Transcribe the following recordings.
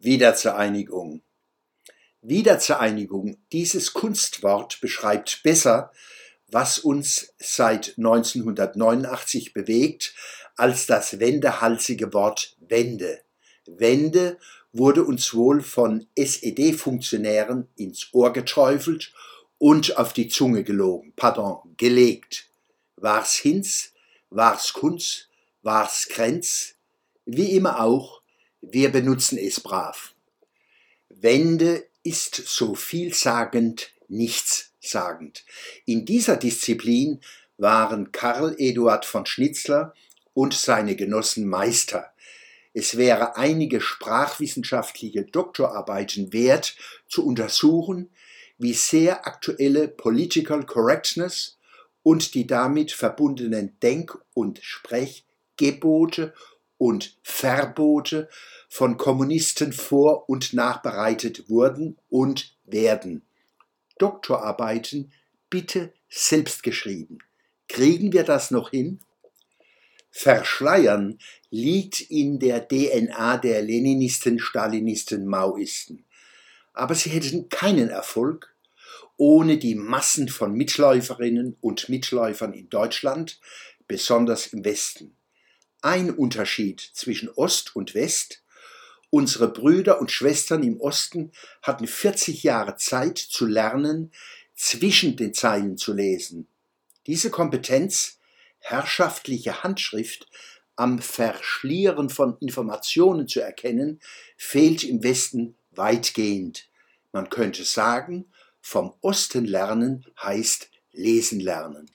Wiedervereinigung. Wiedervereinigung, dieses Kunstwort beschreibt besser, was uns seit 1989 bewegt, als das wendehalsige Wort Wende. Wende wurde uns wohl von SED-Funktionären ins Ohr geträufelt und auf die Zunge gelogen, pardon, gelegt. War's Hinz, war's Kunz, war's Grenz, wie immer auch, wir benutzen es brav. Wende ist so vielsagend nichtssagend. In dieser Disziplin waren Karl Eduard von Schnitzler und seine Genossen Meister. Es wäre einige sprachwissenschaftliche Doktorarbeiten wert, zu untersuchen, wie sehr aktuelle Political Correctness und die damit verbundenen Denk- und Sprechgebote und Verbote von Kommunisten vor und nachbereitet wurden und werden. Doktorarbeiten bitte selbst geschrieben. Kriegen wir das noch hin? Verschleiern liegt in der DNA der Leninisten, Stalinisten, Maoisten. Aber sie hätten keinen Erfolg ohne die Massen von Mitläuferinnen und Mitläufern in Deutschland, besonders im Westen ein Unterschied zwischen Ost und West. Unsere Brüder und Schwestern im Osten hatten 40 Jahre Zeit zu lernen, zwischen den Zeilen zu lesen. Diese Kompetenz, herrschaftliche Handschrift am Verschlieren von Informationen zu erkennen, fehlt im Westen weitgehend. Man könnte sagen, vom Osten lernen heißt lesen lernen.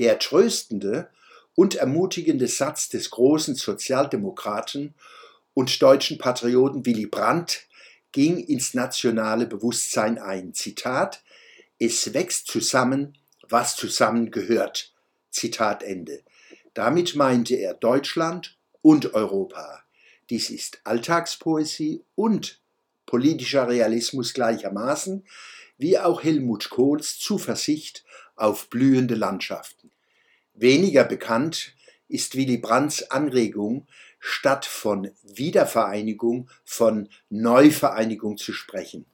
Der tröstende und ermutigende Satz des großen Sozialdemokraten und deutschen Patrioten Willy Brandt ging ins nationale Bewusstsein ein. Zitat, es wächst zusammen, was zusammengehört. Zitat Ende. Damit meinte er Deutschland und Europa. Dies ist Alltagspoesie und politischer Realismus gleichermaßen, wie auch Helmut Kohls Zuversicht auf blühende Landschaften. Weniger bekannt ist Willy Brandts Anregung, statt von Wiedervereinigung von Neuvereinigung zu sprechen.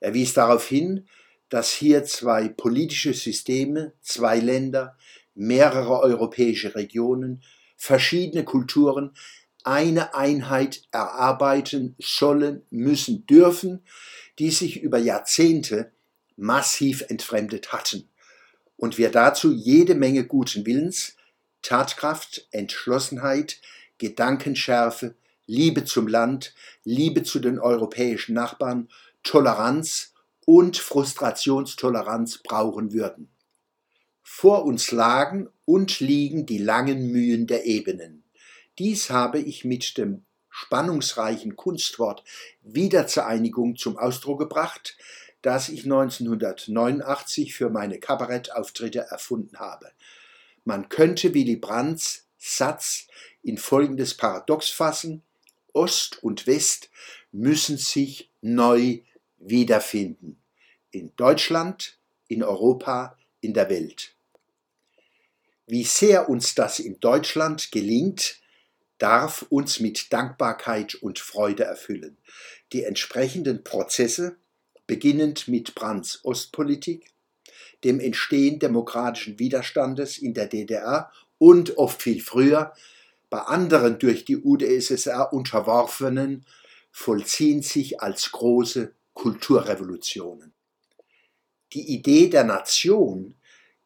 Er wies darauf hin, dass hier zwei politische Systeme, zwei Länder, mehrere europäische Regionen, verschiedene Kulturen eine Einheit erarbeiten sollen, müssen, dürfen, die sich über Jahrzehnte massiv entfremdet hatten und wir dazu jede Menge guten Willens, Tatkraft, Entschlossenheit, Gedankenschärfe, Liebe zum Land, Liebe zu den europäischen Nachbarn, Toleranz und Frustrationstoleranz brauchen würden. Vor uns lagen und liegen die langen Mühen der Ebenen. Dies habe ich mit dem spannungsreichen Kunstwort Wiedervereinigung zum Ausdruck gebracht, das ich 1989 für meine Kabarettauftritte erfunden habe. Man könnte Willy Brandts Satz in folgendes Paradox fassen. Ost und West müssen sich neu wiederfinden. In Deutschland, in Europa, in der Welt. Wie sehr uns das in Deutschland gelingt, darf uns mit Dankbarkeit und Freude erfüllen. Die entsprechenden Prozesse beginnend mit Brandts Ostpolitik, dem Entstehen demokratischen Widerstandes in der DDR und oft viel früher bei anderen durch die UdSSR unterworfenen, vollziehen sich als große Kulturrevolutionen. Die Idee der Nation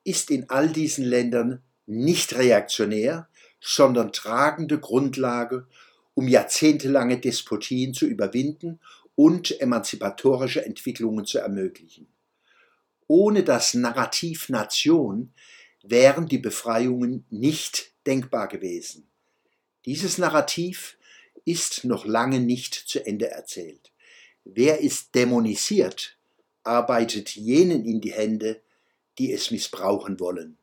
ist in all diesen Ländern nicht reaktionär, sondern tragende Grundlage, um jahrzehntelange Despotien zu überwinden und emanzipatorische Entwicklungen zu ermöglichen. Ohne das Narrativ Nation wären die Befreiungen nicht denkbar gewesen. Dieses Narrativ ist noch lange nicht zu Ende erzählt. Wer ist dämonisiert, arbeitet jenen in die Hände, die es missbrauchen wollen.